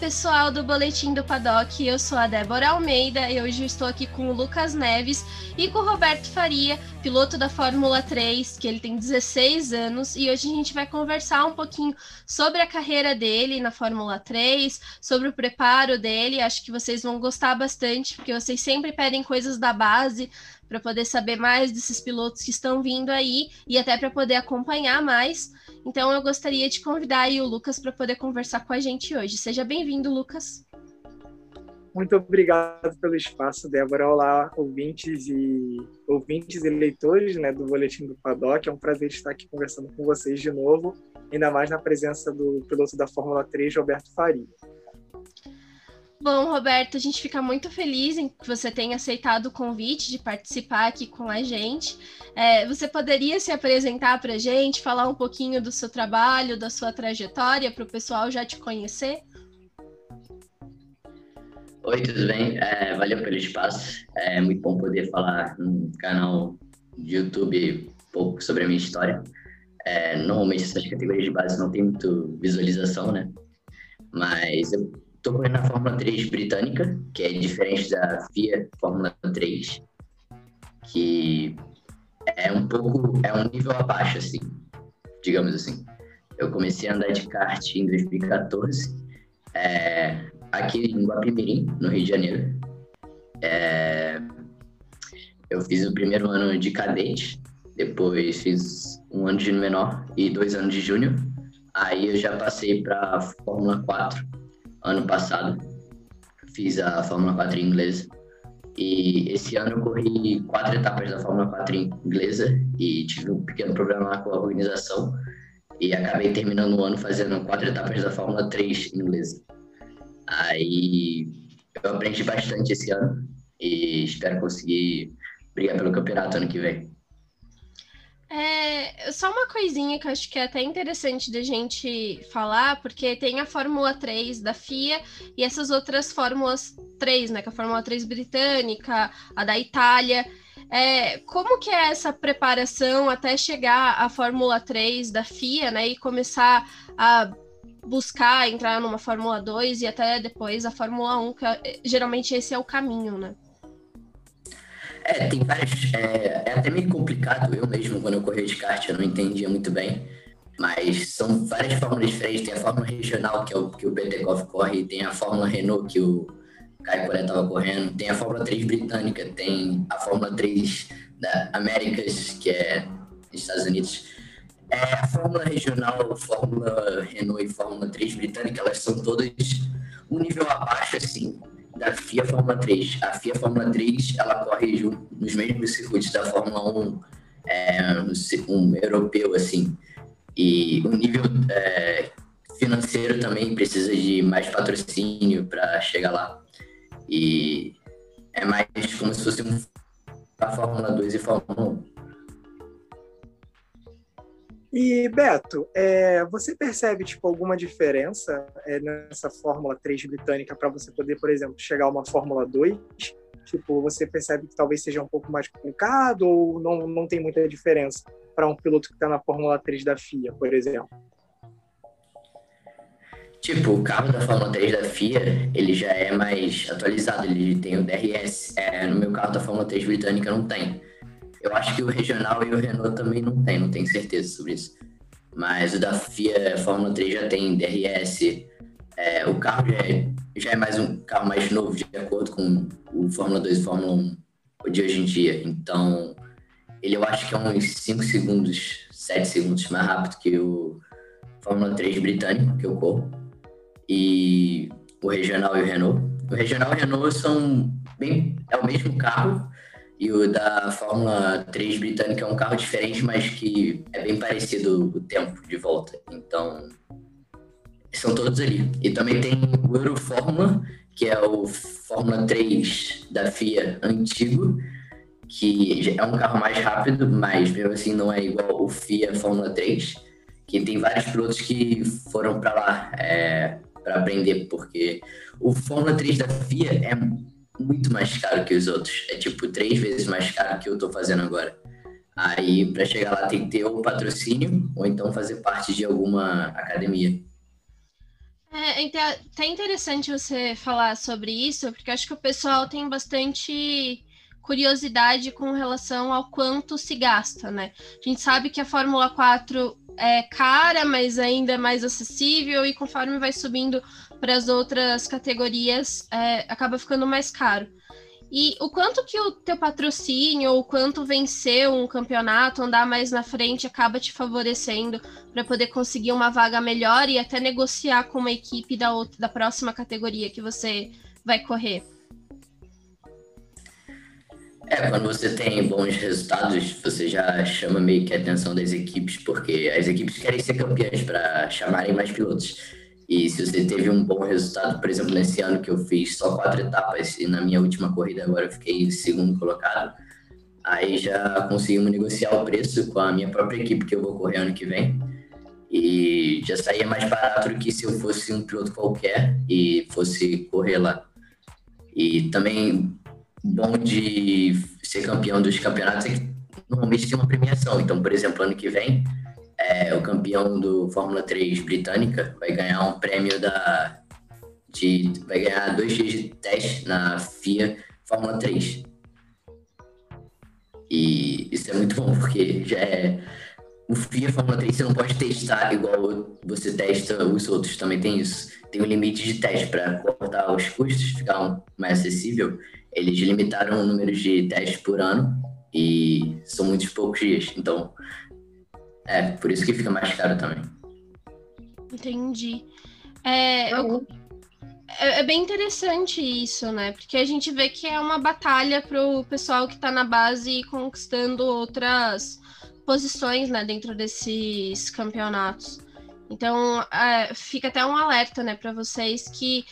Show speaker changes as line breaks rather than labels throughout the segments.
pessoal do Boletim do Paddock. Eu sou a Débora Almeida e hoje estou aqui com o Lucas Neves e com o Roberto Faria, piloto da Fórmula 3, que ele tem 16 anos. E hoje a gente vai conversar um pouquinho sobre a carreira dele na Fórmula 3, sobre o preparo dele. Acho que vocês vão gostar bastante, porque vocês sempre pedem coisas da base para poder saber mais desses pilotos que estão vindo aí e até para poder acompanhar mais. Então eu gostaria de convidar o Lucas para poder conversar com a gente hoje. Seja bem-vindo, Lucas.
Muito obrigado pelo espaço, Débora. Olá, ouvintes e ouvintes e leitores né, do Boletim do Paddock. É um prazer estar aqui conversando com vocês de novo, ainda mais na presença do piloto da Fórmula 3, Roberto Faria.
Bom, Roberto, a gente fica muito feliz em que você tenha aceitado o convite de participar aqui com a gente. É, você poderia se apresentar para a gente, falar um pouquinho do seu trabalho, da sua trajetória, para o pessoal já te conhecer?
Oi, tudo bem? É, valeu pelo espaço. É muito bom poder falar no canal de YouTube um pouco sobre a minha história. É, normalmente essas categorias de base não tem muito visualização, né? Mas eu Estou correndo na Fórmula 3 britânica, que é diferente da FIA Fórmula 3, que é um pouco, é um nível abaixo, assim, digamos assim. Eu comecei a andar de kart em 2014, é, aqui em Guapimirim, no Rio de Janeiro. É, eu fiz o primeiro ano de cadete, depois fiz um ano de menor e dois anos de júnior. Aí eu já passei para Fórmula 4, ano passado. Fiz a Fórmula 4 inglesa. E esse ano eu corri quatro etapas da Fórmula 4 inglesa e tive um pequeno problema com a organização e acabei terminando o ano fazendo quatro etapas da Fórmula 3 inglesa. Aí eu aprendi bastante esse ano e espero conseguir brigar pelo campeonato ano que vem.
É, só uma coisinha que eu acho que é até interessante da gente falar, porque tem a Fórmula 3 da FIA e essas outras Fórmulas 3, né? Que é a Fórmula 3 britânica, a da Itália. É, como que é essa preparação até chegar à Fórmula 3 da FIA, né? E começar a buscar entrar numa Fórmula 2 e até depois a Fórmula 1, que é, geralmente esse é o caminho, né?
É, tem várias. É, é, até meio complicado. Eu mesmo, quando eu corri de kart, eu não entendia muito bem. Mas são várias fórmulas diferentes. Tem a fórmula regional, que é o que o Petekov corre, tem a fórmula Renault, que o Caio Collet estava correndo, tem a fórmula 3 britânica, tem a fórmula 3 da Américas, que é Estados Unidos. É, a fórmula regional, fórmula Renault e fórmula 3 britânica, elas são todas um nível abaixo, assim, da FIA Fórmula 3. A FIA Fórmula 3 ela corre junto, nos mesmos circuitos da Fórmula 1, é, um europeu, assim. E o nível é, financeiro também precisa de mais patrocínio para chegar lá. E é mais como se fosse um, a Fórmula 2 e Fórmula 1.
E, Beto, é, você percebe tipo, alguma diferença é, nessa Fórmula 3 britânica para você poder, por exemplo, chegar a uma Fórmula 2? Tipo, você percebe que talvez seja um pouco mais complicado ou não, não tem muita diferença para um piloto que está na Fórmula 3 da FIA, por exemplo?
Tipo, o carro da Fórmula 3 da FIA, ele já é mais atualizado, ele tem o DRS. É, no meu carro da Fórmula 3 britânica não tem. Eu acho que o regional e o Renault também não tem, não tenho certeza sobre isso. Mas o da FIA Fórmula 3 já tem DRS. É, o carro já é, já é mais um carro mais novo, de acordo com o Fórmula 2 e Fórmula 1 de hoje em dia. Então, ele eu acho que é uns 5 segundos, 7 segundos mais rápido que o Fórmula 3 britânico, que eu corro. E o regional e o Renault. O regional e o Renault são bem. É o mesmo carro, e o da Fórmula 3 britânica é um carro diferente, mas que é bem parecido o tempo de volta. Então, são todos ali. E também tem o Eurofórmula, que é o Fórmula 3 da FIA antigo, que é um carro mais rápido, mas mesmo assim não é igual o FIA Fórmula 3, que tem vários pilotos que foram para lá é, para aprender, porque o Fórmula 3 da FIA é muito mais caro que os outros. É tipo três vezes mais caro que eu tô fazendo agora. Aí, para chegar lá, tem que ter ou patrocínio ou então fazer parte de alguma academia.
É, é até interessante você falar sobre isso, porque acho que o pessoal tem bastante curiosidade com relação ao quanto se gasta, né? A gente sabe que a Fórmula 4 é cara, mas ainda é mais acessível, e conforme vai subindo para as outras categorias, é, acaba ficando mais caro. E o quanto que o teu patrocínio, ou o quanto vencer um campeonato, andar mais na frente, acaba te favorecendo para poder conseguir uma vaga melhor e até negociar com uma equipe da, outra, da próxima categoria que você vai correr?
É, quando você tem bons resultados, você já chama meio que a atenção das equipes, porque as equipes querem ser campeãs para chamarem mais pilotos. E se você teve um bom resultado, por exemplo, nesse ano que eu fiz só quatro etapas e na minha última corrida agora eu fiquei segundo colocado, aí já conseguimos negociar o preço com a minha própria equipe que eu vou correr ano que vem. E já saía mais barato do que se eu fosse um piloto qualquer e fosse correr lá. E também bom de ser campeão dos campeonatos é que normalmente tem uma premiação. Então, por exemplo, ano que vem é, o campeão do Fórmula 3 britânica vai ganhar um prêmio da. De, vai ganhar dois dias de teste na FIA Fórmula 3. E isso é muito bom, porque já é. O FIA Fórmula 3 você não pode testar igual você testa os outros, também tem isso. Tem um limite de teste para cortar os custos, ficar mais acessível. Eles limitaram o número de testes por ano e são muitos poucos dias. Então, é, por isso que fica mais caro também.
Entendi. É, eu, é, é, bem interessante isso, né? Porque a gente vê que é uma batalha para o pessoal que está na base conquistando outras posições, né, dentro desses campeonatos. Então, é, fica até um alerta, né, para vocês que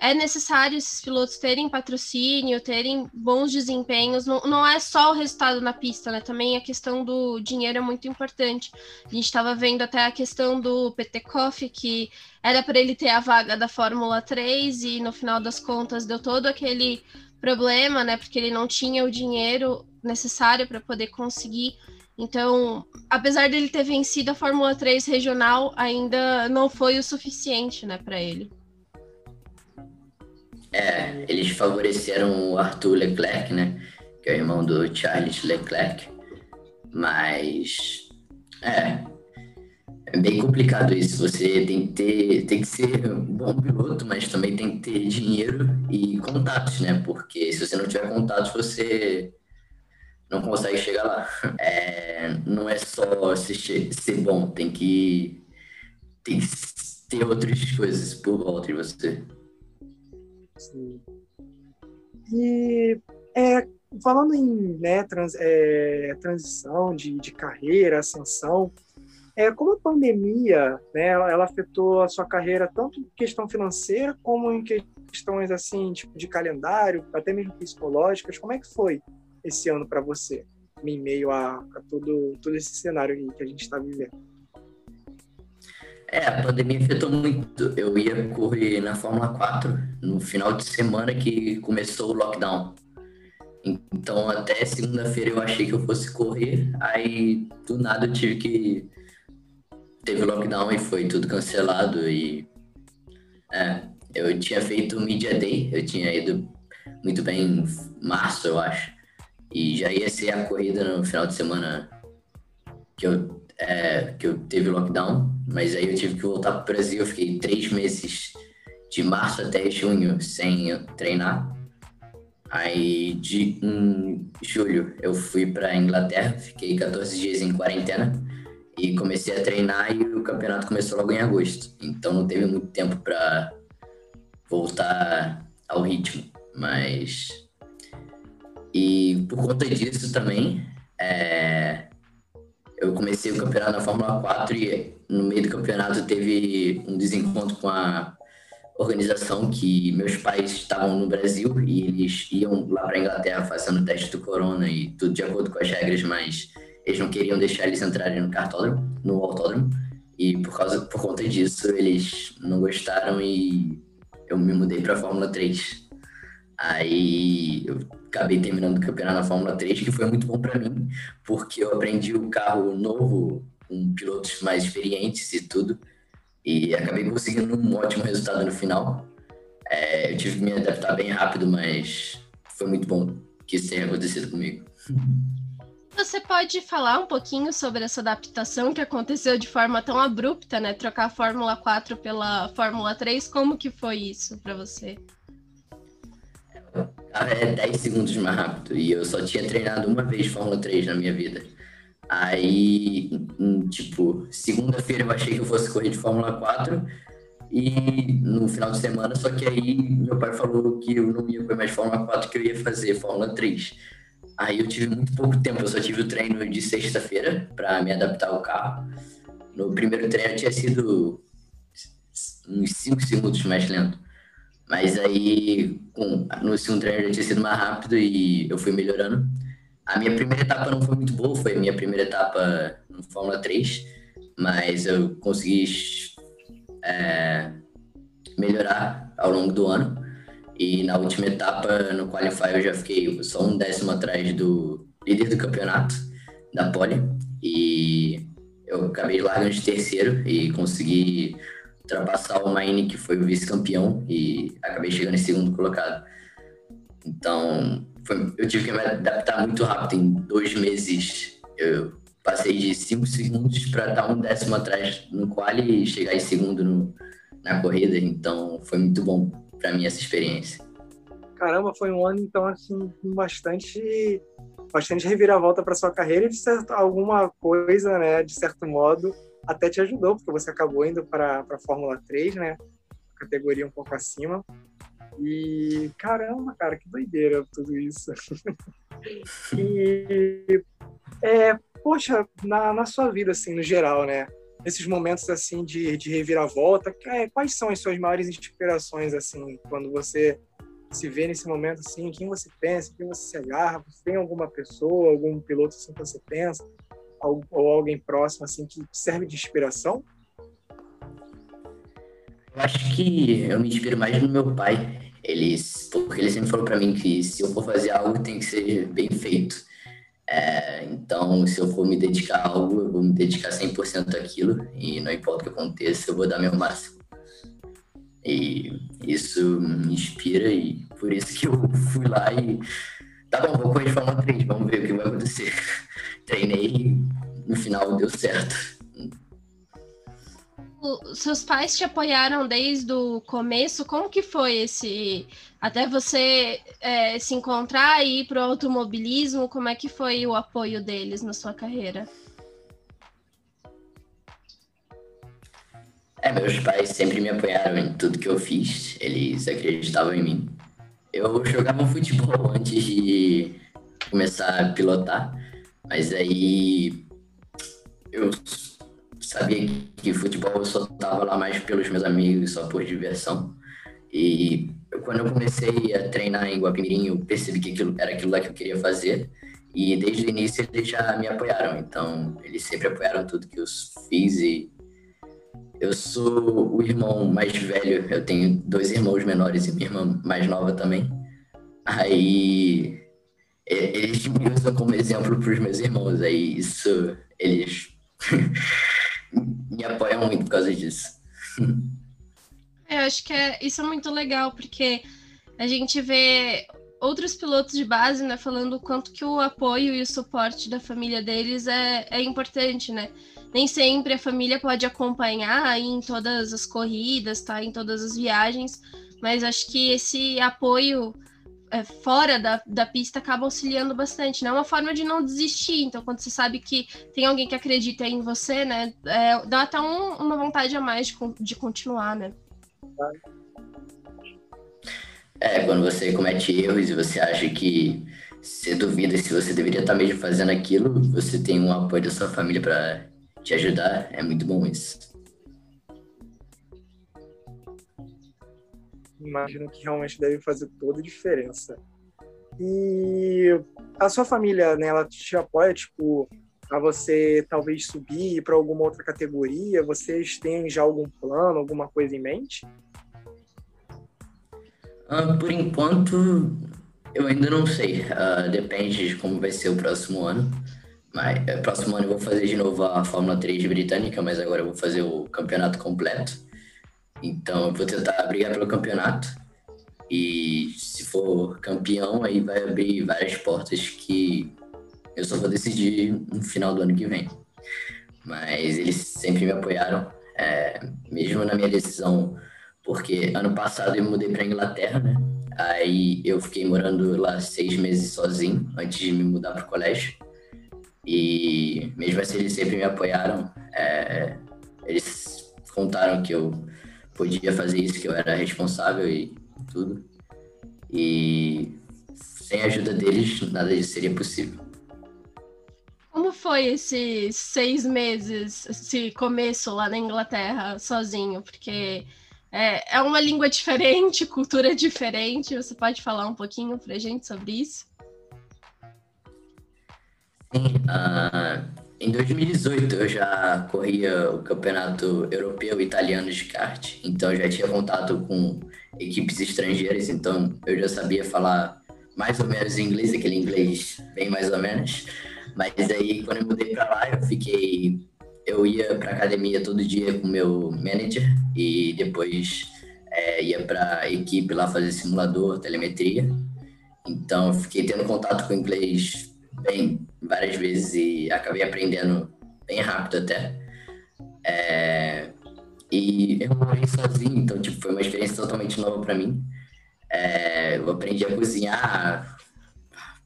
é necessário esses pilotos terem patrocínio, terem bons desempenhos. Não, não é só o resultado na pista, né? Também a questão do dinheiro é muito importante. A gente estava vendo até a questão do Petekoff, que era para ele ter a vaga da Fórmula 3 e no final das contas deu todo aquele problema, né? Porque ele não tinha o dinheiro necessário para poder conseguir. Então, apesar dele ter vencido a Fórmula 3 regional, ainda não foi o suficiente, né, para ele.
É, eles favoreceram o Arthur Leclerc, né? Que é o irmão do Charles Leclerc. Mas. É. É bem complicado isso. Você tem que ter. Tem que ser um bom piloto, mas também tem que ter dinheiro e contatos, né? Porque se você não tiver contatos, você não consegue chegar lá. É, não é só ser, ser bom, tem que, tem que ter outras coisas por volta de você.
Sim. E é, falando em né, trans, é, transição de, de carreira, ascensão, é, como a pandemia né, ela afetou a sua carreira tanto em questão financeira como em questões assim tipo de calendário, até mesmo psicológicas, como é que foi esse ano para você, em meio a, a todo, todo esse cenário que a gente está vivendo?
É, a pandemia afetou muito. Eu ia correr na Fórmula 4 no final de semana que começou o lockdown. Então, até segunda-feira eu achei que eu fosse correr, aí do nada eu tive que. Teve lockdown e foi tudo cancelado. E. É, eu tinha feito o Media Day, eu tinha ido muito bem em março, eu acho. E já ia ser a corrida no final de semana que eu é, que eu teve lockdown, mas aí eu tive que voltar para o Brasil. Eu fiquei três meses, de março até junho, sem treinar. Aí de em julho eu fui para Inglaterra, fiquei 14 dias em quarentena e comecei a treinar e o campeonato começou logo em agosto. Então não teve muito tempo para voltar ao ritmo, mas e por conta disso também é, eu comecei o campeonato na Fórmula 4 e no meio do campeonato teve um desencontro com a organização que meus pais estavam no Brasil e eles iam lá para Inglaterra fazendo o teste do corona e tudo de acordo com as regras, mas eles não queriam deixar eles entrarem no cartódromo, no autódromo, e por causa por conta disso eles não gostaram e eu me mudei para a Fórmula 3. Aí eu acabei terminando o campeonato na Fórmula 3, que foi muito bom para mim, porque eu aprendi o carro novo com pilotos mais experientes e tudo. e acabei conseguindo um ótimo resultado no final. É, eu tive que me adaptar bem rápido, mas foi muito bom que isso tenha acontecido comigo.
Você pode falar um pouquinho sobre essa adaptação que aconteceu de forma tão abrupta, né? Trocar a Fórmula 4 pela Fórmula 3, como que foi isso para você?
É 10 segundos mais rápido e eu só tinha treinado uma vez Fórmula 3 na minha vida. Aí, tipo, segunda-feira eu achei que eu fosse correr de Fórmula 4 e no final de semana, só que aí meu pai falou que eu não ia correr mais Fórmula 4, que eu ia fazer Fórmula 3. Aí eu tive muito pouco tempo, eu só tive o treino de sexta-feira para me adaptar ao carro. No primeiro treino tinha sido uns 5 segundos mais lento. Mas aí, com, no segundo treino já tinha sido mais rápido e eu fui melhorando. A minha primeira etapa não foi muito boa, foi a minha primeira etapa no Fórmula 3, mas eu consegui é, melhorar ao longo do ano. E na última etapa, no Qualify, eu já fiquei só um décimo atrás do líder do campeonato, da Pole. E eu acabei largando de terceiro e consegui ultrapassar o Maine, que foi o vice-campeão, e acabei chegando em segundo colocado. Então, foi, eu tive que me adaptar muito rápido. Em dois meses, eu passei de cinco segundos para estar um décimo atrás no quali e chegar em segundo no, na corrida. Então, foi muito bom para mim essa experiência.
Caramba, foi um ano então assim bastante bastante reviravolta para sua carreira e de certo, alguma coisa, né, de certo modo, até te ajudou, porque você acabou indo para a Fórmula 3, né? Categoria um pouco acima. E caramba, cara, que doideira tudo isso. e é, poxa, na, na sua vida assim, no geral, né? nesses momentos assim de, de reviravolta, é, quais são as suas maiores inspirações assim quando você se vê nesse momento assim, quem você pensa, quem você se agarra, tem alguma pessoa, algum piloto assim que você pensa, ou, alguém próximo assim que serve de inspiração?
Eu acho que eu me inspiro mais no meu pai. Ele, porque ele sempre falou para mim que se eu for fazer algo tem que ser bem feito. É, então, se eu for me dedicar a algo, eu vou me dedicar 100% àquilo e não importa o que aconteça, eu vou dar meu máximo. E isso me inspira e por isso que eu fui lá e tá bom, vou correr de Fórmula 3, vamos ver o que vai acontecer. Treinei e no final deu certo
seus pais te apoiaram desde o começo? Como que foi esse até você é, se encontrar e ir para o automobilismo? Como é que foi o apoio deles na sua carreira?
É, meus pais sempre me apoiaram em tudo que eu fiz. Eles acreditavam em mim. Eu jogava futebol antes de começar a pilotar, mas aí eu sabia que futebol eu só tava lá mais pelos meus amigos, só por diversão. E quando eu comecei a treinar em Guapimirim, eu percebi que aquilo, era aquilo lá que eu queria fazer. E desde o início eles já me apoiaram. Então, eles sempre apoiaram tudo que eu fiz. E eu sou o irmão mais velho. Eu tenho dois irmãos menores e minha irmã mais nova também. Aí, eles me usam como exemplo para os meus irmãos. Aí, isso, eles me apoiam muito por causa disso.
É, eu acho que é, isso é muito legal, porque a gente vê outros pilotos de base, né, falando o quanto que o apoio e o suporte da família deles é, é importante, né? Nem sempre a família pode acompanhar em todas as corridas, tá? Em todas as viagens, mas acho que esse apoio é, fora da, da pista acaba auxiliando bastante, né? É uma forma de não desistir. Então, quando você sabe que tem alguém que acredita em você, né? É, dá até um, uma vontade a mais de, de continuar, né?
É, quando você comete erros e você acha que você duvida se você deveria estar mesmo fazendo aquilo, você tem um apoio da sua família para te ajudar, é muito bom isso.
imagino que realmente deve fazer toda a diferença. E a sua família, né, ela te apoia, tipo, a você talvez subir para alguma outra categoria? Vocês têm já algum plano, alguma coisa em mente?
Uh, por enquanto, eu ainda não sei. Uh, depende de como vai ser o próximo ano. Mas é, próximo ano eu vou fazer de novo a Fórmula 3 britânica, mas agora eu vou fazer o campeonato completo. Então eu vou tentar brigar pelo campeonato. E se for campeão, aí vai abrir várias portas que eu só vou decidir no final do ano que vem. Mas eles sempre me apoiaram, é, mesmo na minha decisão, porque ano passado eu mudei para Inglaterra, né? Aí eu fiquei morando lá seis meses sozinho antes de me mudar para o colégio. E mesmo assim eles sempre me apoiaram. É, eles contaram que eu podia fazer isso, que eu era responsável e tudo. E sem a ajuda deles, nada disso seria possível.
Como foi esses seis meses, esse começo lá na Inglaterra, sozinho? Porque é, é uma língua diferente, cultura diferente. Você pode falar um pouquinho pra gente sobre isso?
Uh, em 2018 eu já corria o campeonato europeu e italiano de kart, então já tinha contato com equipes estrangeiras, então eu já sabia falar mais ou menos inglês, aquele inglês bem mais ou menos. Mas aí quando eu mudei para lá, eu fiquei eu ia para academia todo dia com meu manager e depois é, ia para equipe lá fazer simulador, telemetria. Então fiquei tendo contato com inglês bem várias vezes e acabei aprendendo bem rápido até. É, e eu morei sozinho, então tipo, foi uma experiência totalmente nova para mim. É, eu aprendi a cozinhar,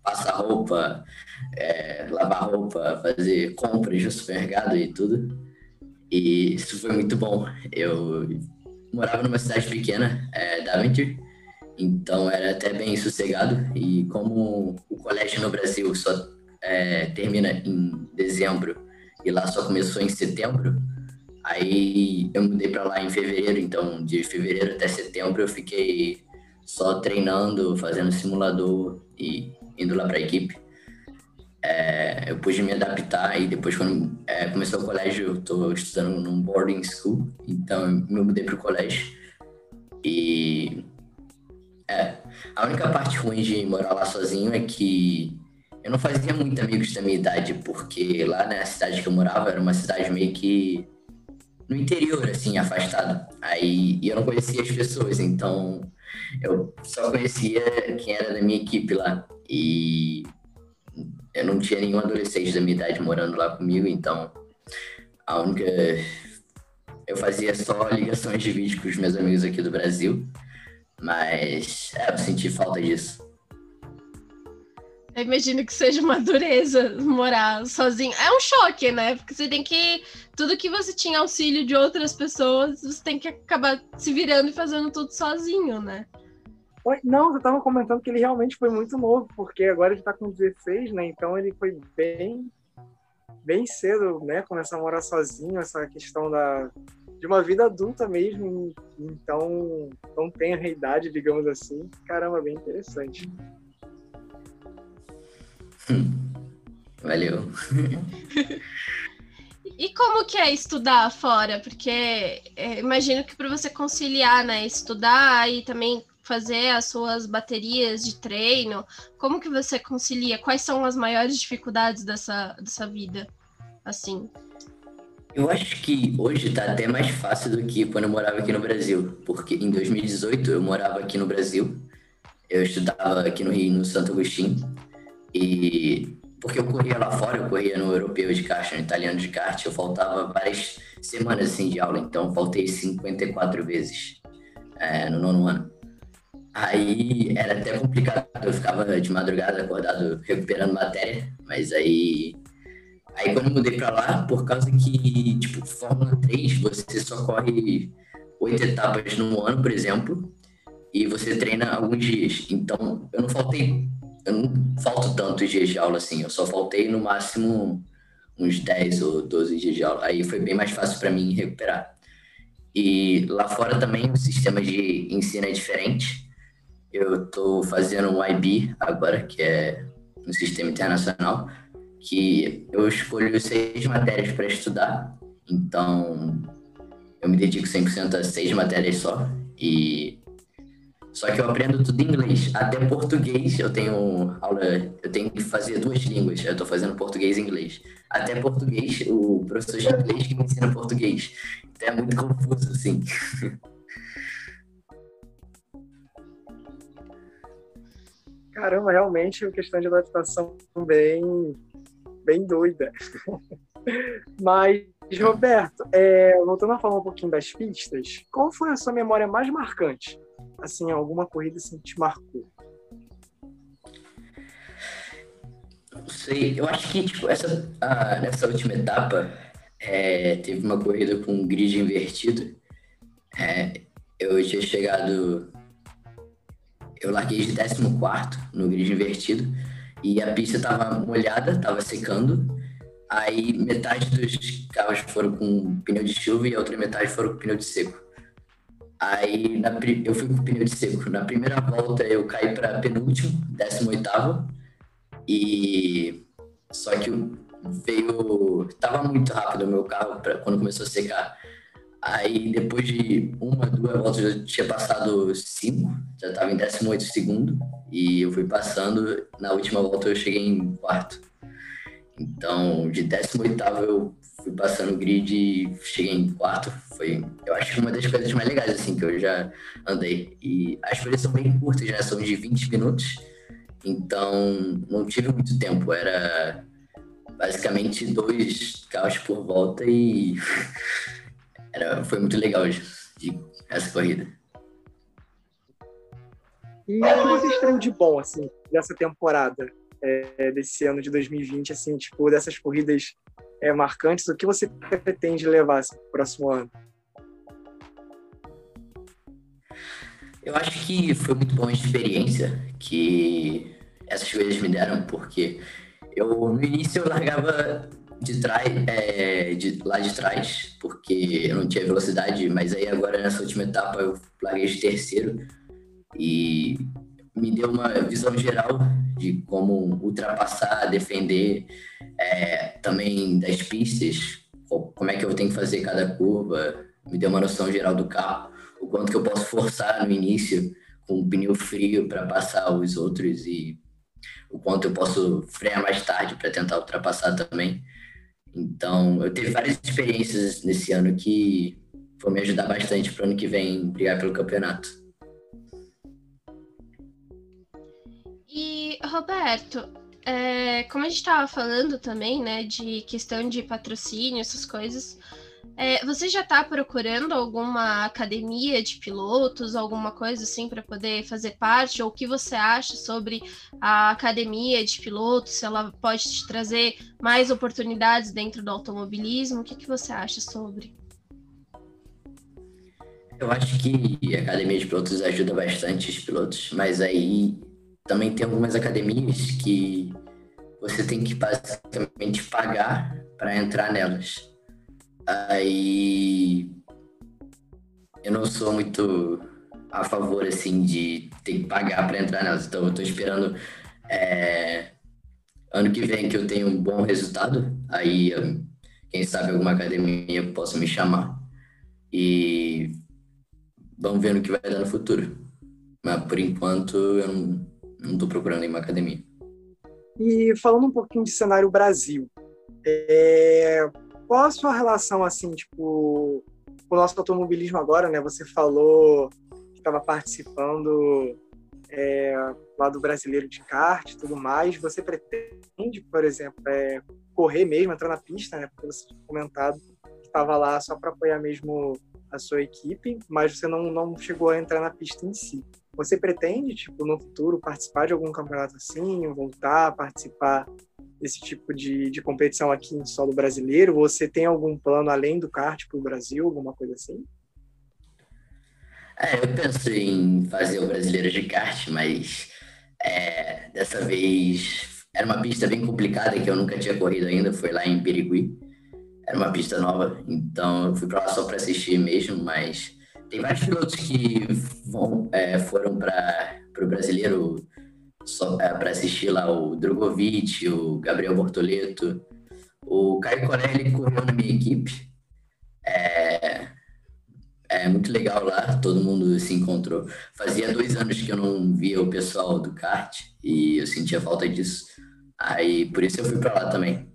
passar roupa, é, lavar roupa, fazer compras no supermercado e tudo. E isso foi muito bom. Eu morava numa cidade pequena, é, Daventry, então era até bem sossegado. E como o colégio no Brasil só é, termina em dezembro e lá só começou em setembro, aí eu mudei para lá em fevereiro. Então de fevereiro até setembro eu fiquei só treinando, fazendo simulador e indo lá para a equipe. É, eu pude me adaptar e depois quando é, começou o colégio eu estou estudando num boarding school, então eu me mudei para o colégio e é, a única parte ruim de morar lá sozinho é que eu não fazia muito amigos da minha idade, porque lá na cidade que eu morava era uma cidade meio que no interior, assim, afastado. Aí eu não conhecia as pessoas, então eu só conhecia quem era da minha equipe lá. E eu não tinha nenhum adolescente da minha idade morando lá comigo, então a única. Eu fazia só ligações de vídeo com os meus amigos aqui do Brasil. Mas é, eu senti falta disso.
Eu imagino que seja uma dureza morar sozinho. É um choque, né? Porque você tem que. Tudo que você tinha auxílio de outras pessoas, você tem que acabar se virando e fazendo tudo sozinho, né?
Não, você estava comentando que ele realmente foi muito novo, porque agora ele está com 16, né? Então ele foi bem, bem cedo, né? Começar a morar sozinho, essa questão da, de uma vida adulta mesmo, então não tem a idade, digamos assim. Caramba, bem interessante.
Valeu.
E como que é estudar fora? Porque é, imagino que para você conciliar, né, estudar e também fazer as suas baterias de treino, como que você concilia? Quais são as maiores dificuldades dessa, dessa vida, assim?
Eu acho que hoje está até mais fácil do que quando eu morava aqui no Brasil, porque em 2018 eu morava aqui no Brasil, eu estudava aqui no Rio, no Santo Agostinho, e porque eu corria lá fora, eu corria no europeu de kart, no italiano de kart, eu faltava várias semanas assim de aula, então faltei 54 vezes é, no nono ano. Aí era até complicado, eu ficava de madrugada acordado recuperando matéria, mas aí Aí quando eu mudei pra lá, por causa que, tipo, Fórmula 3, você só corre oito etapas no ano, por exemplo, e você treina alguns dias. Então, eu não faltei, eu não falto tantos dias de aula assim, eu só faltei no máximo uns 10 ou 12 dias de aula. Aí foi bem mais fácil para mim recuperar. E lá fora também o sistema de ensino é diferente. Eu estou fazendo um IB agora, que é um sistema internacional que eu escolho seis matérias para estudar, então eu me dedico 100% a seis matérias só, e Só que eu aprendo tudo em inglês. Até português eu tenho aula, eu tenho que fazer duas línguas. Eu estou fazendo português e inglês. Até português, o professor de inglês que me ensina português. Então é muito confuso, assim.
Caramba, realmente uma questão de adaptação bem, bem doida. Mas, Roberto, é, voltando a falar um pouquinho das pistas, qual foi a sua memória mais marcante? Assim, alguma corrida assim, que te marcou?
Não sei, eu acho que tipo, essa, nessa última etapa é, teve uma corrida com um grid invertido. É, eu tinha chegado eu larguei de 14 no grid invertido e a pista estava molhada, estava secando. Aí metade dos carros foram com pneu de chuva e a outra metade foram com pneu de seco. Aí na, eu fui com pneu de seco. Na primeira volta eu caí para penúltimo, 18 e só que veio tava muito rápido o meu carro quando começou a secar. Aí depois de uma, duas voltas eu tinha passado cinco, já estava em 18 segundo e eu fui passando. Na última volta eu cheguei em quarto. Então, de 18 eu fui passando o grid e cheguei em quarto. Foi, eu acho, uma das coisas mais legais assim que eu já andei. E as coisas são bem curtas, né? São de 20 minutos. Então, não tive muito tempo. Era basicamente dois carros por volta e era, foi muito legal de, de essa corrida.
E o que vocês têm de bom, assim, dessa temporada, é, desse ano de 2020, assim, tipo, dessas corridas é, marcantes, o que você pretende levar assim, pro próximo ano?
Eu acho que foi muito bom a experiência que essas coisas me deram, porque eu no início eu largava de trás, é, de, lá de trás, porque eu não tinha velocidade, mas aí agora nessa última etapa eu larguei de terceiro e me deu uma visão geral de como ultrapassar, defender, é, também das pistas, como é que eu tenho que fazer cada curva, me deu uma noção geral do carro, o quanto que eu posso forçar no início com o pneu frio para passar os outros e o quanto eu posso frear mais tarde para tentar ultrapassar também. Então, eu tive várias experiências nesse ano que vão me ajudar bastante para o ano que vem brigar pelo campeonato.
Roberto, é, como a gente estava falando também, né, de questão de patrocínio, essas coisas, é, você já está procurando alguma academia de pilotos, alguma coisa assim para poder fazer parte? Ou o que você acha sobre a academia de pilotos? Se ela pode te trazer mais oportunidades dentro do automobilismo? O que, que você acha sobre?
Eu acho que a academia de pilotos ajuda bastante os pilotos, mas aí também tem algumas academias que você tem que basicamente pagar para entrar nelas. Aí eu não sou muito a favor assim de ter que pagar para entrar nelas. Então eu tô esperando é, ano que vem que eu tenha um bom resultado. Aí quem sabe alguma academia possa me chamar e vamos ver no que vai dar no futuro. Mas por enquanto eu não, não tô procurando nenhuma academia.
E falando um pouquinho de cenário Brasil, é, qual a sua relação, assim, tipo, com o nosso automobilismo agora, né? Você falou que estava participando é, lá do brasileiro de kart e tudo mais. Você pretende, por exemplo, é, correr mesmo, entrar na pista, né? Porque você tinha comentado que estava lá só para apoiar mesmo a sua equipe, mas você não, não chegou a entrar na pista em si. Você pretende, tipo, no futuro participar de algum campeonato assim, voltar a participar desse tipo de, de competição aqui em solo brasileiro? Você tem algum plano além do kart para o Brasil, alguma coisa assim?
É, eu penso em fazer o brasileiro de kart, mas é, dessa vez era uma pista bem complicada que eu nunca tinha corrido ainda, foi lá em Birigui. Era uma pista nova, então eu fui para lá só para assistir mesmo, mas tem vários pilotos que vão, é, foram para o brasileiro é, para assistir lá o Drogovic, o Gabriel Bortoleto, o Caio Corelli correu na minha equipe. É, é, muito legal lá, todo mundo se encontrou. Fazia dois anos que eu não via o pessoal do kart e eu sentia falta disso. Aí por isso eu fui para lá também.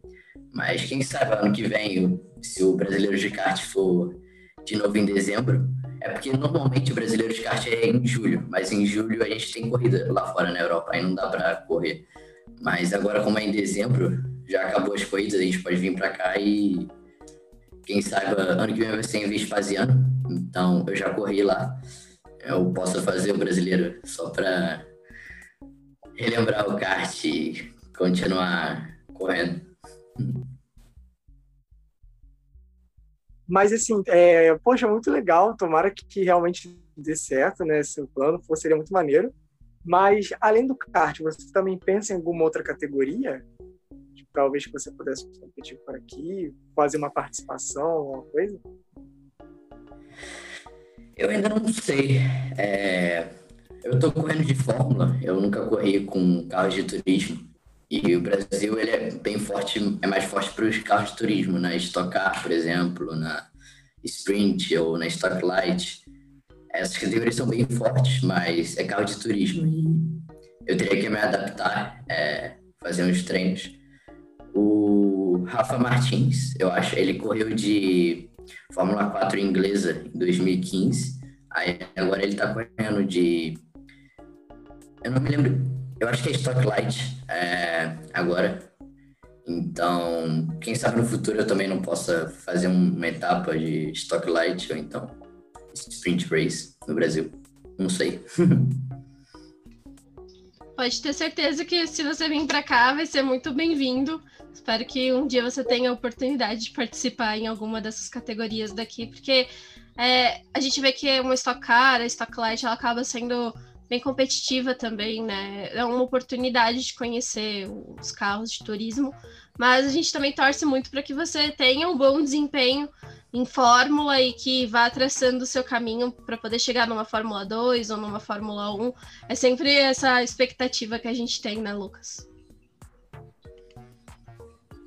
Mas quem sabe ano que vem, se o brasileiro de kart for de novo em dezembro, é porque normalmente o brasileiro de kart é em julho, mas em julho a gente tem corrida lá fora na Europa, aí não dá para correr. Mas agora, como é em dezembro, já acabou as corridas, a gente pode vir para cá e quem saiba, ano que vem vai ser em Vespasiano, então eu já corri lá. Eu posso fazer o brasileiro só para relembrar o kart e continuar correndo.
Mas, assim, é, poxa, muito legal. Tomara que, que realmente dê certo, né? Seu plano for, seria muito maneiro. Mas, além do kart, você também pensa em alguma outra categoria? Tipo, talvez que você pudesse competir por aqui, fazer uma participação, alguma coisa?
Eu ainda não sei. É... Eu tô correndo de Fórmula, eu nunca corri com carros de turismo. E o Brasil ele é bem forte, é mais forte para os carros de turismo, na Stock Car, por exemplo, na Sprint ou na Stock Light. Essas categorias são bem fortes, mas é carro de turismo e eu teria que me adaptar, é, fazer uns treinos. O Rafa Martins, eu acho, ele correu de Fórmula 4 inglesa em 2015. Aí agora ele está correndo de. Eu não me lembro eu acho que é Stock Light é, agora. Então, quem sabe no futuro eu também não possa fazer uma etapa de Stock Light ou então Sprint Race no Brasil. Não sei.
Pode ter certeza que se você vir para cá vai ser muito bem-vindo. Espero que um dia você tenha a oportunidade de participar em alguma dessas categorias daqui, porque é, a gente vê que uma Stock Car, a Stock Light, ela acaba sendo bem competitiva também, né? É uma oportunidade de conhecer os carros de turismo, mas a gente também torce muito para que você tenha um bom desempenho em Fórmula e que vá traçando o seu caminho para poder chegar numa Fórmula 2 ou numa Fórmula 1. É sempre essa expectativa que a gente tem, né, Lucas?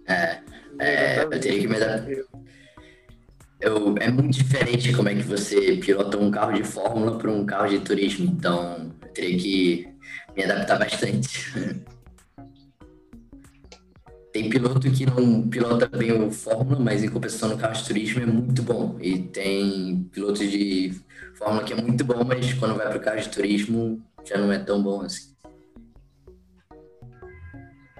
É, é eu teria que me eu, é muito diferente como é que você pilota um carro de fórmula para um carro de turismo, então eu teria que me adaptar bastante. Tem piloto que não pilota bem o Fórmula, mas em compensação no carro de turismo é muito bom. E tem piloto de Fórmula que é muito bom, mas quando vai para o carro de turismo já não é tão bom assim.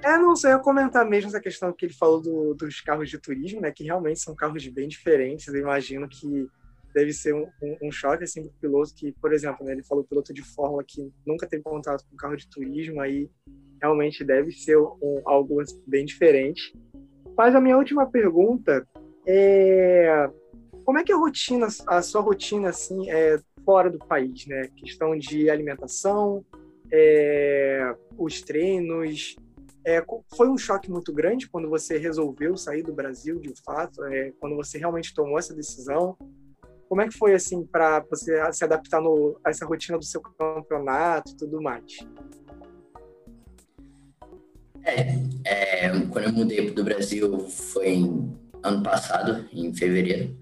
É, não sei, eu comentar mesmo essa questão que ele falou do, dos carros de turismo, né? Que realmente são carros bem diferentes. Eu imagino que deve ser um, um, um choque assim do piloto que, por exemplo, né, ele falou piloto de fórmula que nunca teve contato com carro de turismo, aí realmente deve ser um, algo bem diferente. Mas a minha última pergunta é como é que a rotina, a sua rotina assim é fora do país, né? Questão de alimentação, é, os treinos, é, foi um choque muito grande quando você resolveu sair do Brasil, de fato, é, quando você realmente tomou essa decisão. Como é que foi assim para você se adaptar no, a essa rotina do seu campeonato e tudo mais?
É, é, quando eu mudei do Brasil foi ano passado, em fevereiro.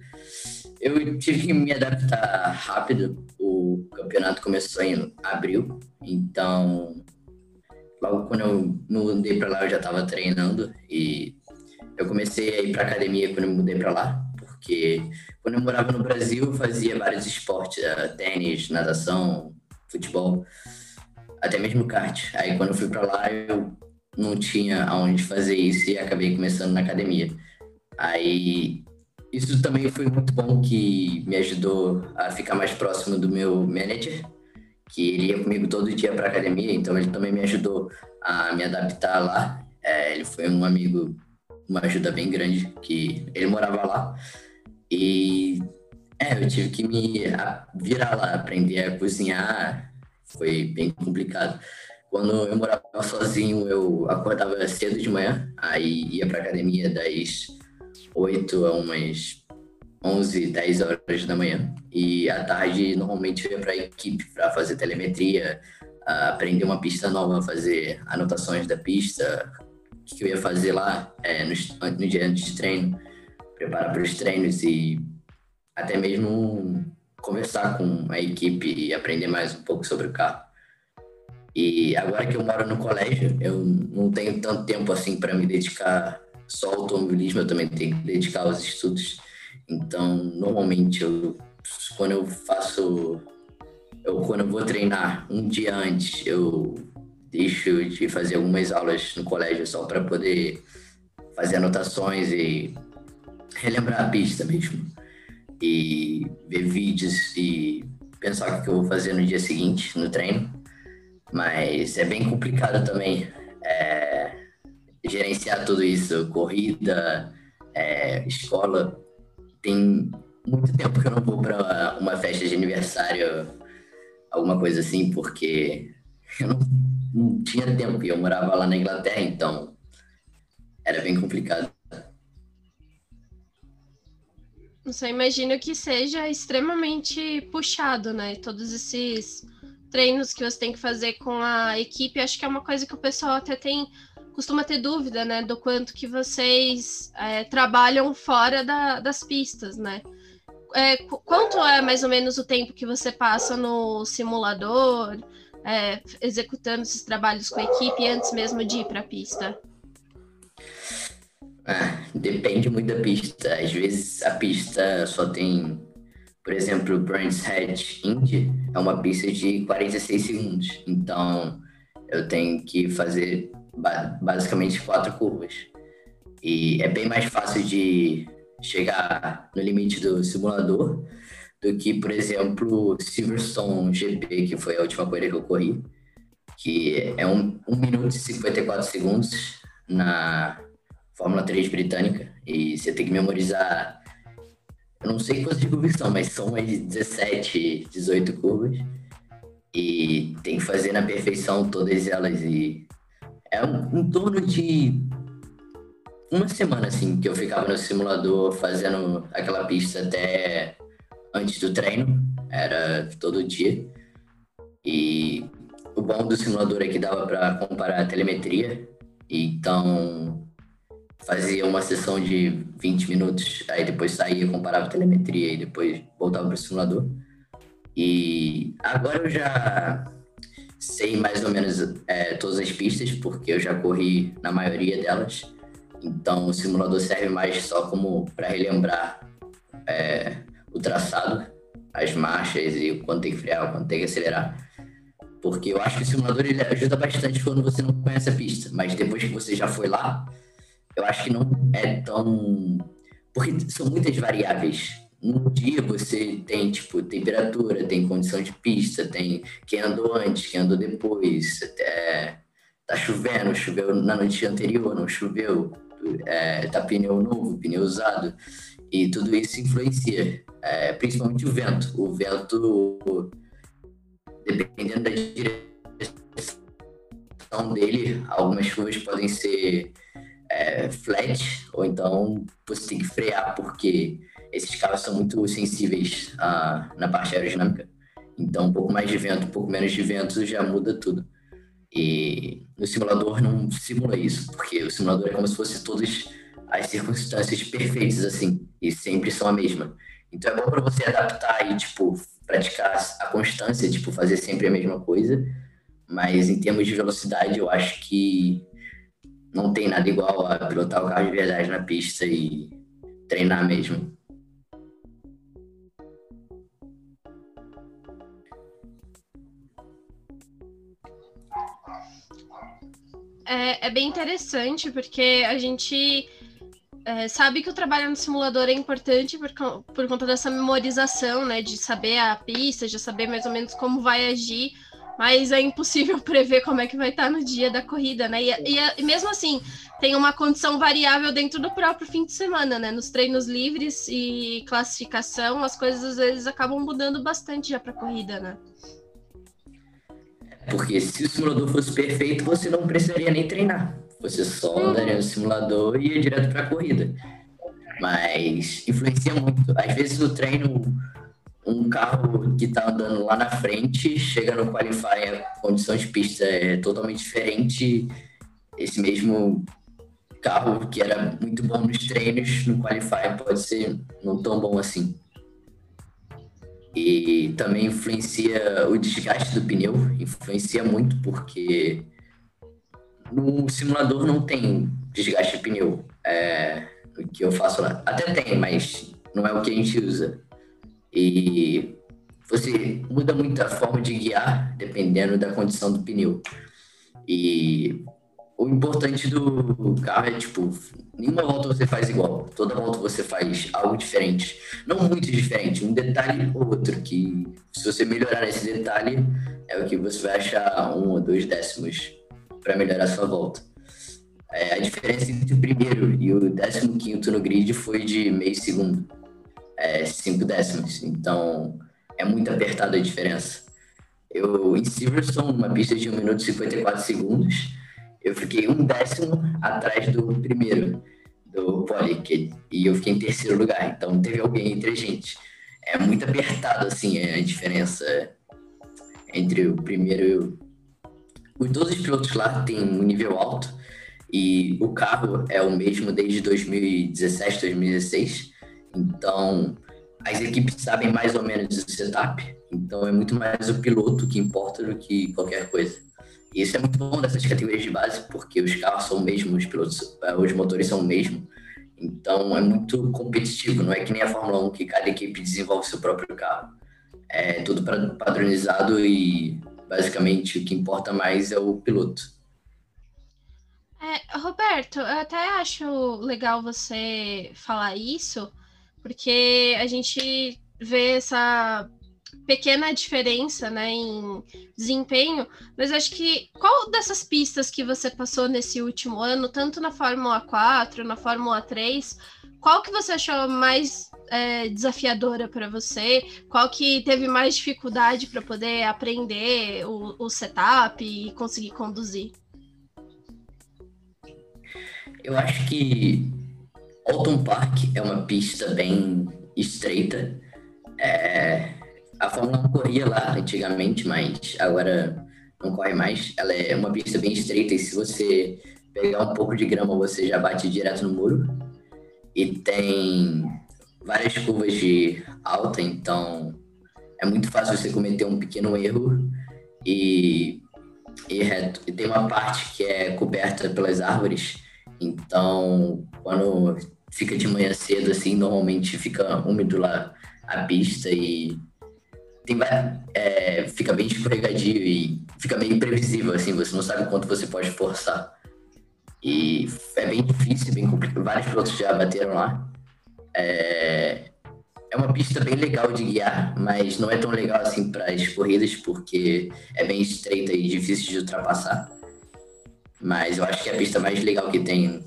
Eu tive que me adaptar rápido. O campeonato começou em abril, então logo quando eu mudei para lá, eu já estava treinando e eu comecei a ir para academia quando eu mudei para lá, porque quando eu morava no Brasil, eu fazia vários esportes, uh, tênis, natação, futebol, até mesmo kart. Aí quando eu fui para lá, eu não tinha aonde fazer isso e acabei começando na academia. Aí isso também foi muito bom que me ajudou a ficar mais próximo do meu manager, que ele ia comigo todo dia para academia, então ele também me ajudou a me adaptar lá. É, ele foi um amigo, uma ajuda bem grande, que ele morava lá. E é, eu tive que me virar lá, aprender a cozinhar, foi bem complicado. Quando eu morava sozinho, eu acordava cedo de manhã, aí ia para academia das 8 a umas 11, 10 horas da manhã. E à tarde, normalmente, eu ia para a equipe para fazer telemetria, aprender uma pista nova, fazer anotações da pista, que eu ia fazer lá é, no, no dia antes de treino, preparar para os treinos e até mesmo conversar com a equipe e aprender mais um pouco sobre o carro. E agora que eu moro no colégio, eu não tenho tanto tempo assim para me dedicar só ao automobilismo, eu também tenho que dedicar aos estudos. Então, normalmente, eu, quando eu faço, eu, quando eu vou treinar um dia antes, eu deixo de fazer algumas aulas no colégio só para poder fazer anotações e relembrar a pista mesmo. E ver vídeos e pensar o que eu vou fazer no dia seguinte, no treino. Mas é bem complicado também é, gerenciar tudo isso, corrida, é, escola. Tem muito tempo que eu não vou para uma festa de aniversário, alguma coisa assim, porque eu não, não tinha tempo e eu morava lá na Inglaterra, então era bem complicado.
Eu imagino que seja extremamente puxado, né? Todos esses treinos que você tem que fazer com a equipe, acho que é uma coisa que o pessoal até tem costuma ter dúvida, né, do quanto que vocês é, trabalham fora da, das pistas, né? É, quanto é mais ou menos o tempo que você passa no simulador, é, executando esses trabalhos com a equipe antes mesmo de ir para a pista?
Ah, depende muito da pista. Às vezes a pista só tem por exemplo, o Brands Hatch Indy é uma pista de 46 segundos. Então, eu tenho que fazer basicamente quatro curvas. E é bem mais fácil de chegar no limite do simulador do que, por exemplo, Silverstone GP, que foi a última corrida que eu corri, que é 1 um, um minuto e 54 segundos na Fórmula 3 britânica. E você tem que memorizar eu não sei quantas curvas são, mas são mais de 17, 18 curvas. E tem que fazer na perfeição todas elas. E é um, em torno de uma semana, assim, que eu ficava no simulador fazendo aquela pista até antes do treino. Era todo dia. E o bom do simulador é que dava para comparar a telemetria. Então, fazia uma sessão de 20 minutos, aí depois saía, comparava a telemetria e depois voltava para o simulador. E agora eu já sei mais ou menos é, todas as pistas, porque eu já corri na maioria delas. Então o simulador serve mais só como para relembrar é, o traçado, as marchas e o quanto tem que frear, o quanto tem que acelerar. Porque eu acho que o simulador ele ajuda bastante quando você não conhece a pista, mas depois que você já foi lá, eu acho que não é tão. Porque são muitas variáveis. No dia você tem, tipo, temperatura, tem condição de pista, tem quem andou antes, quem andou depois, é, tá chovendo, choveu na noite anterior, não choveu, é, tá pneu novo, pneu usado, e tudo isso influencia, é, principalmente o vento. O vento, dependendo da direção dele, algumas chuvas podem ser é, flat, ou então você tem que frear, porque esses carros são muito sensíveis a, na parte aerodinâmica. Então, um pouco mais de vento, um pouco menos de vento já muda tudo. E no simulador não simula isso, porque o simulador é como se fosse todas as circunstâncias perfeitas, assim, e sempre são a mesma. Então, é bom para você adaptar e, tipo, praticar a constância, tipo, fazer sempre a mesma coisa. Mas em termos de velocidade, eu acho que não tem nada igual a pilotar o carro de verdade na pista e treinar mesmo.
É, é bem interessante porque a gente é, sabe que o trabalho no simulador é importante por, por conta dessa memorização, né? De saber a pista, de saber mais ou menos como vai agir mas é impossível prever como é que vai estar no dia da corrida, né? E, e, e, mesmo assim, tem uma condição variável dentro do próprio fim de semana, né? Nos treinos livres e classificação, as coisas às vezes acabam mudando bastante já para a corrida, né?
Porque se o simulador fosse perfeito, você não precisaria nem treinar. Você só uhum. andaria no simulador e ia direto para a corrida. Mas influencia muito. Às vezes o treino um carro que está andando lá na frente, chega no qualifier, a condição de pista é totalmente diferente. Esse mesmo carro que era muito bom nos treinos, no qualifier pode ser não tão bom assim. E também influencia o desgaste do pneu, influencia muito porque no simulador não tem desgaste de pneu. É, o que eu faço lá. Até tem, mas não é o que a gente usa. E você muda muito a forma de guiar dependendo da condição do pneu. E o importante do carro é, tipo, nenhuma volta você faz igual. Toda volta você faz algo diferente. Não muito diferente, um detalhe ou outro, que se você melhorar esse detalhe, é o que você vai achar um ou dois décimos para melhorar a sua volta. É, a diferença entre o primeiro e o décimo quinto no grid foi de meio segundo. É, cinco décimos. Então, é muito apertada a diferença. Eu, em Silverstone, uma pista de 1 minuto e 54 segundos, eu fiquei um décimo atrás do primeiro, do pole, que, e eu fiquei em terceiro lugar. Então teve alguém entre a gente. É muito apertado, assim, a diferença entre o primeiro e o. Os todos os pilotos lá têm um nível alto e o carro é o mesmo desde 2017, 2016. Então, as equipes sabem mais ou menos o setup. Então, é muito mais o piloto que importa do que qualquer coisa. E isso é muito bom dessas categorias de base, porque os carros são o os eh, os motores são o mesmo. Então é muito competitivo, não é que nem a Fórmula 1 que cada equipe desenvolve seu próprio carro. É tudo padronizado e basicamente o que importa mais é o piloto.
É, Roberto, eu até acho legal você falar isso, porque a gente vê essa pequena diferença, né, em desempenho, mas acho que qual dessas pistas que você passou nesse último ano, tanto na Fórmula 4, na Fórmula 3, qual que você achou mais é, desafiadora para você? Qual que teve mais dificuldade para poder aprender o, o setup e conseguir conduzir?
Eu acho que Alton Park é uma pista bem estreita. É, a Fórmula 1 corria lá antigamente, mas agora não corre mais. Ela é uma pista bem estreita e se você pegar um pouco de grama, você já bate direto no muro. E tem várias curvas de alta, então é muito fácil você cometer um pequeno erro e, e reto. E tem uma parte que é coberta pelas árvores, então quando fica de manhã cedo, assim, normalmente fica úmido lá a pista e tem, é, fica bem escorregadio e fica meio imprevisível, assim, você não sabe quanto você pode forçar. E é bem difícil, bem complicado. Vários pilotos já bateram lá. É, é uma pista bem legal de guiar, mas não é tão legal assim para as corridas, porque é bem estreita e difícil de ultrapassar. Mas eu acho que é a pista mais legal que tem,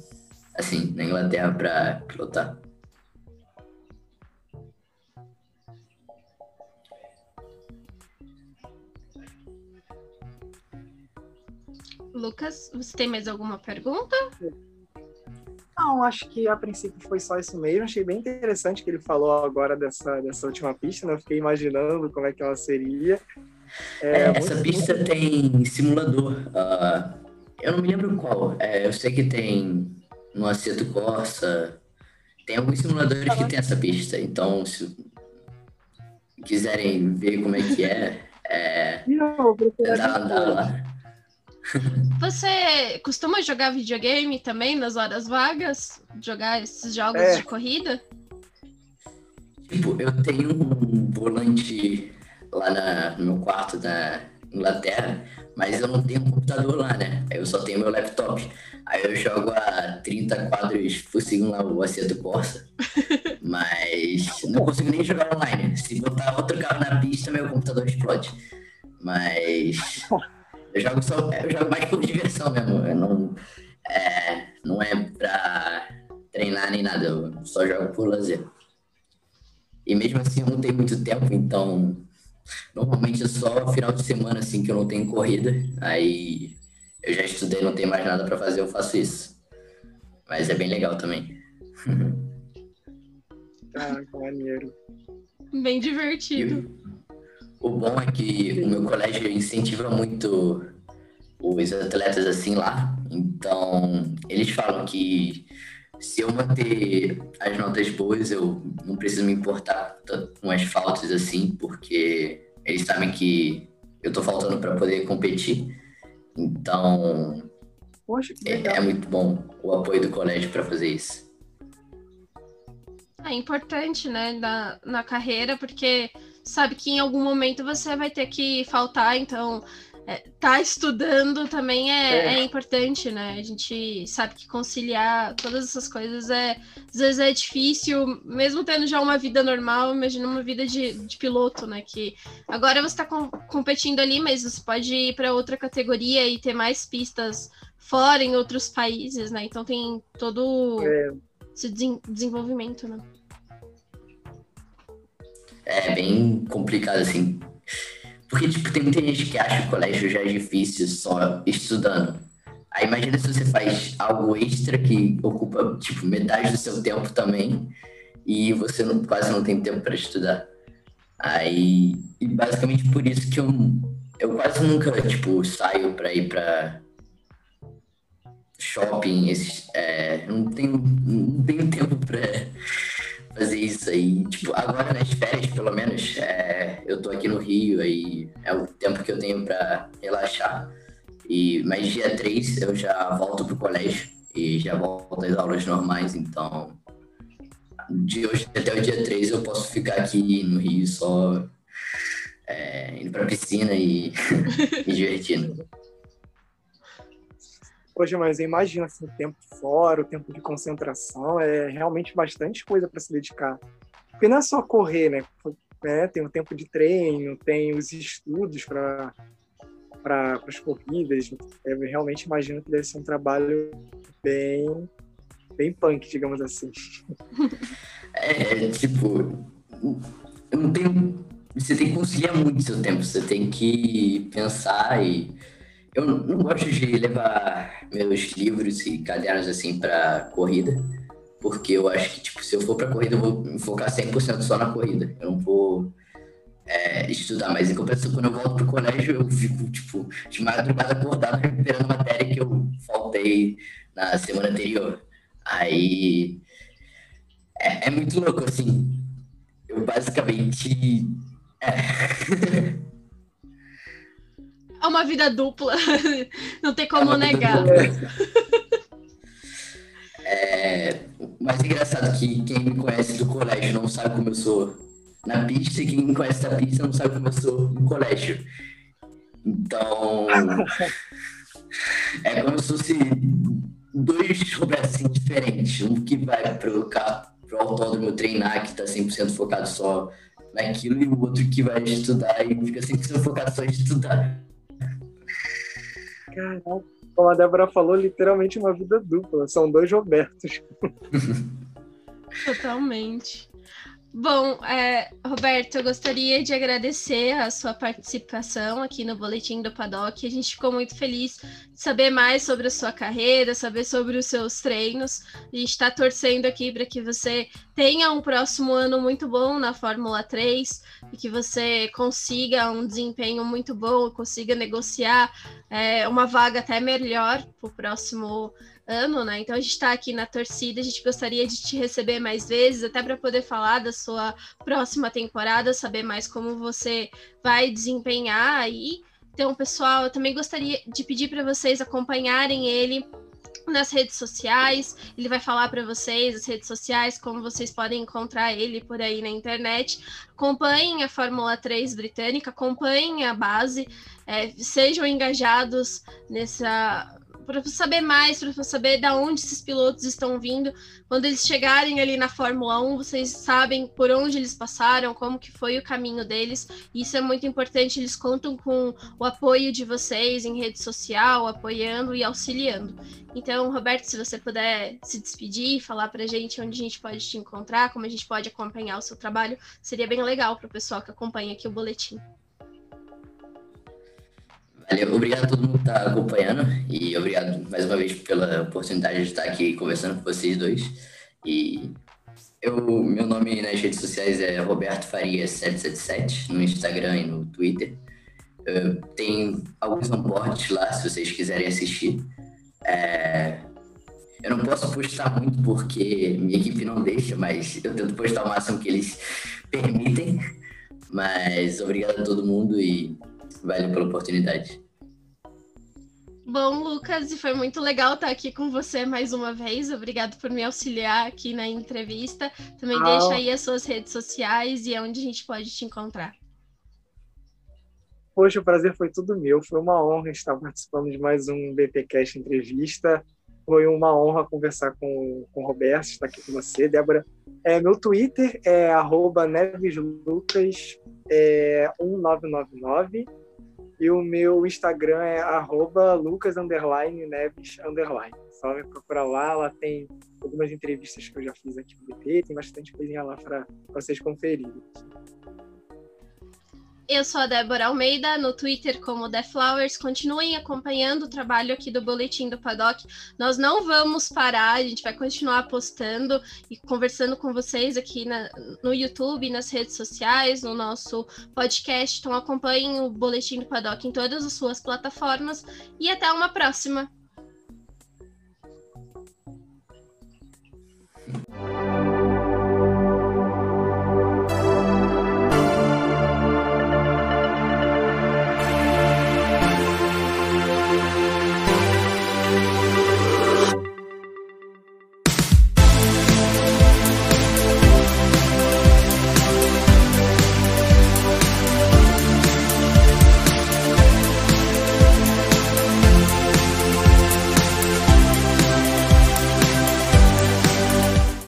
assim, na Inglaterra para pilotar.
Lucas, você tem mais alguma pergunta?
Não, acho que a princípio foi só isso mesmo. Achei bem interessante que ele falou agora dessa, dessa última pista, né? Eu fiquei imaginando como é que ela seria.
É, é, essa pista bom. tem simulador. Uh, eu não me lembro qual. É, eu sei que tem no Aceto Corsa. Tem alguns simuladores que tem essa pista. Então, se quiserem ver como é que é, é,
não,
dá, dá lá.
Você costuma jogar videogame também nas horas vagas? Jogar esses jogos é. de corrida?
Tipo, eu tenho um volante lá na, no meu quarto da Inglaterra, mas eu não tenho um computador lá, né? Eu só tenho meu laptop. Aí eu jogo a 30 quadros por segundo lá, o Aceto Corsa. mas não consigo nem jogar online. Se botar outro carro na pista, meu computador explode. Mas eu jogo, só, eu jogo mais por diversão mesmo. Eu não, é, não é pra treinar nem nada, eu só jogo por lazer. E mesmo assim eu não tenho muito tempo, então normalmente é só final de semana assim que eu não tenho corrida. Aí eu já estudei, não tenho mais nada para fazer, eu faço isso. Mas é bem legal também.
Ah, que maneiro.
Bem divertido.
O bom é que o meu colégio incentiva muito os atletas assim lá. Então, eles falam que se eu manter as notas boas, eu não preciso me importar com as faltas assim, porque eles sabem que eu tô faltando para poder competir. Então,
Poxa,
é, é, muito bom o apoio do colégio para fazer isso.
É importante, né, na, na carreira, porque sabe que em algum momento você vai ter que faltar, então é, tá estudando também é, é. é, importante, né? A gente sabe que conciliar todas essas coisas é às vezes é difícil, mesmo tendo já uma vida normal, imagina uma vida de, de piloto, né? Que agora você está com, competindo ali, mas você pode ir para outra categoria e ter mais pistas fora em outros países, né? Então tem todo é. esse desenvolvimento, né?
É bem complicado assim porque, tipo, tem muita gente que acha que o colégio já é difícil só estudando. Aí imagina se você faz algo extra que ocupa, tipo, metade do seu tempo também e você não, quase não tem tempo para estudar. Aí, e basicamente por isso que eu, eu quase nunca, tipo, saio para ir para shopping, esses, é, não tenho, não tenho tempo para fazer isso aí. Tipo, agora nas férias, pelo menos, é, eu tô aqui no Rio, aí é o tempo que eu tenho para relaxar. E, mas dia 3 eu já volto pro colégio e já volto às aulas normais, então de hoje até o dia 3 eu posso ficar aqui no Rio só é, indo pra piscina e me divertindo.
Poxa, mas imagina assim, o tempo fora, o tempo de concentração, é realmente bastante coisa para se dedicar. Porque não é só correr, né? É, tem o tempo de treino, tem os estudos para para as corridas. Eu realmente imagino que deve ser um trabalho bem bem punk, digamos assim.
É, tipo, não tem, você tem que conciliar muito seu tempo, você tem que pensar e eu não gosto de levar meus livros e cadernos assim para corrida, porque eu acho que tipo, se eu for para corrida eu vou me focar 100% só na corrida. Eu não vou é, estudar, mas em compensação quando eu volto pro colégio eu fico tipo de madrugada acordado recuperando matéria que eu faltei na semana anterior. Aí é, é muito louco assim. Eu basicamente é.
É uma vida dupla. Não tem como é negar.
É, mais engraçado que quem me conhece do colégio não sabe como eu sou na pista e quem me conhece da pista não sabe como eu sou no colégio. Então. é como se fosse dois Robertinhos diferentes. Um que vai pro, pro autódromo treinar, que tá 100% focado só naquilo, e o outro que vai estudar e fica 100% focado só em estudar.
Caraca, como a Débora falou, literalmente uma vida dupla. São dois Robertos.
Totalmente. Bom, é, Roberto, eu gostaria de agradecer a sua participação aqui no Boletim do Paddock. A gente ficou muito feliz de saber mais sobre a sua carreira, saber sobre os seus treinos. A gente está torcendo aqui para que você tenha um próximo ano muito bom na Fórmula 3 e que você consiga um desempenho muito bom, consiga negociar é, uma vaga até melhor para o próximo ano ano, né? Então a gente está aqui na torcida, a gente gostaria de te receber mais vezes, até para poder falar da sua próxima temporada, saber mais como você vai desempenhar aí. Então, pessoal, eu também gostaria de pedir para vocês acompanharem ele nas redes sociais. Ele vai falar para vocês as redes sociais, como vocês podem encontrar ele por aí na internet. Acompanhem a Fórmula 3 britânica, acompanhem a base, é, sejam engajados nessa para saber mais, para saber da onde esses pilotos estão vindo. Quando eles chegarem ali na Fórmula 1, vocês sabem por onde eles passaram, como que foi o caminho deles. Isso é muito importante, eles contam com o apoio de vocês em rede social, apoiando e auxiliando. Então, Roberto, se você puder se despedir, falar para a gente onde a gente pode te encontrar, como a gente pode acompanhar o seu trabalho, seria bem legal para o pessoal que acompanha aqui o boletim.
Valeu, obrigado a todo mundo que está acompanhando e obrigado mais uma vez pela oportunidade de estar aqui conversando com vocês dois. E eu, meu nome nas redes sociais é Roberto Faria 777 no Instagram e no Twitter. Tenho alguns onboards lá, se vocês quiserem assistir. É... Eu não posso postar muito porque minha equipe não deixa, mas eu tento postar o máximo que eles permitem. Mas obrigado a todo mundo e valeu pela oportunidade.
Bom, Lucas, e foi muito legal estar aqui com você mais uma vez. Obrigado por me auxiliar aqui na entrevista. Também ah. deixa aí as suas redes sociais e onde a gente pode te encontrar.
Poxa, o prazer foi tudo meu. Foi uma honra estar participando de mais um BPcast entrevista. Foi uma honra conversar com, com o Roberto, estar aqui com você, Débora. É, meu Twitter é neveslucas é, 1999 e o meu Instagram é arroba lucas neves Só me procurar lá, lá tem algumas entrevistas que eu já fiz aqui no BP, tem bastante coisinha lá para vocês conferirem.
Eu sou a Débora Almeida, no Twitter como The Flowers. Continuem acompanhando o trabalho aqui do Boletim do Paddock. Nós não vamos parar, a gente vai continuar postando e conversando com vocês aqui na, no YouTube, nas redes sociais, no nosso podcast. Então acompanhem o Boletim do Paddock em todas as suas plataformas e até uma próxima!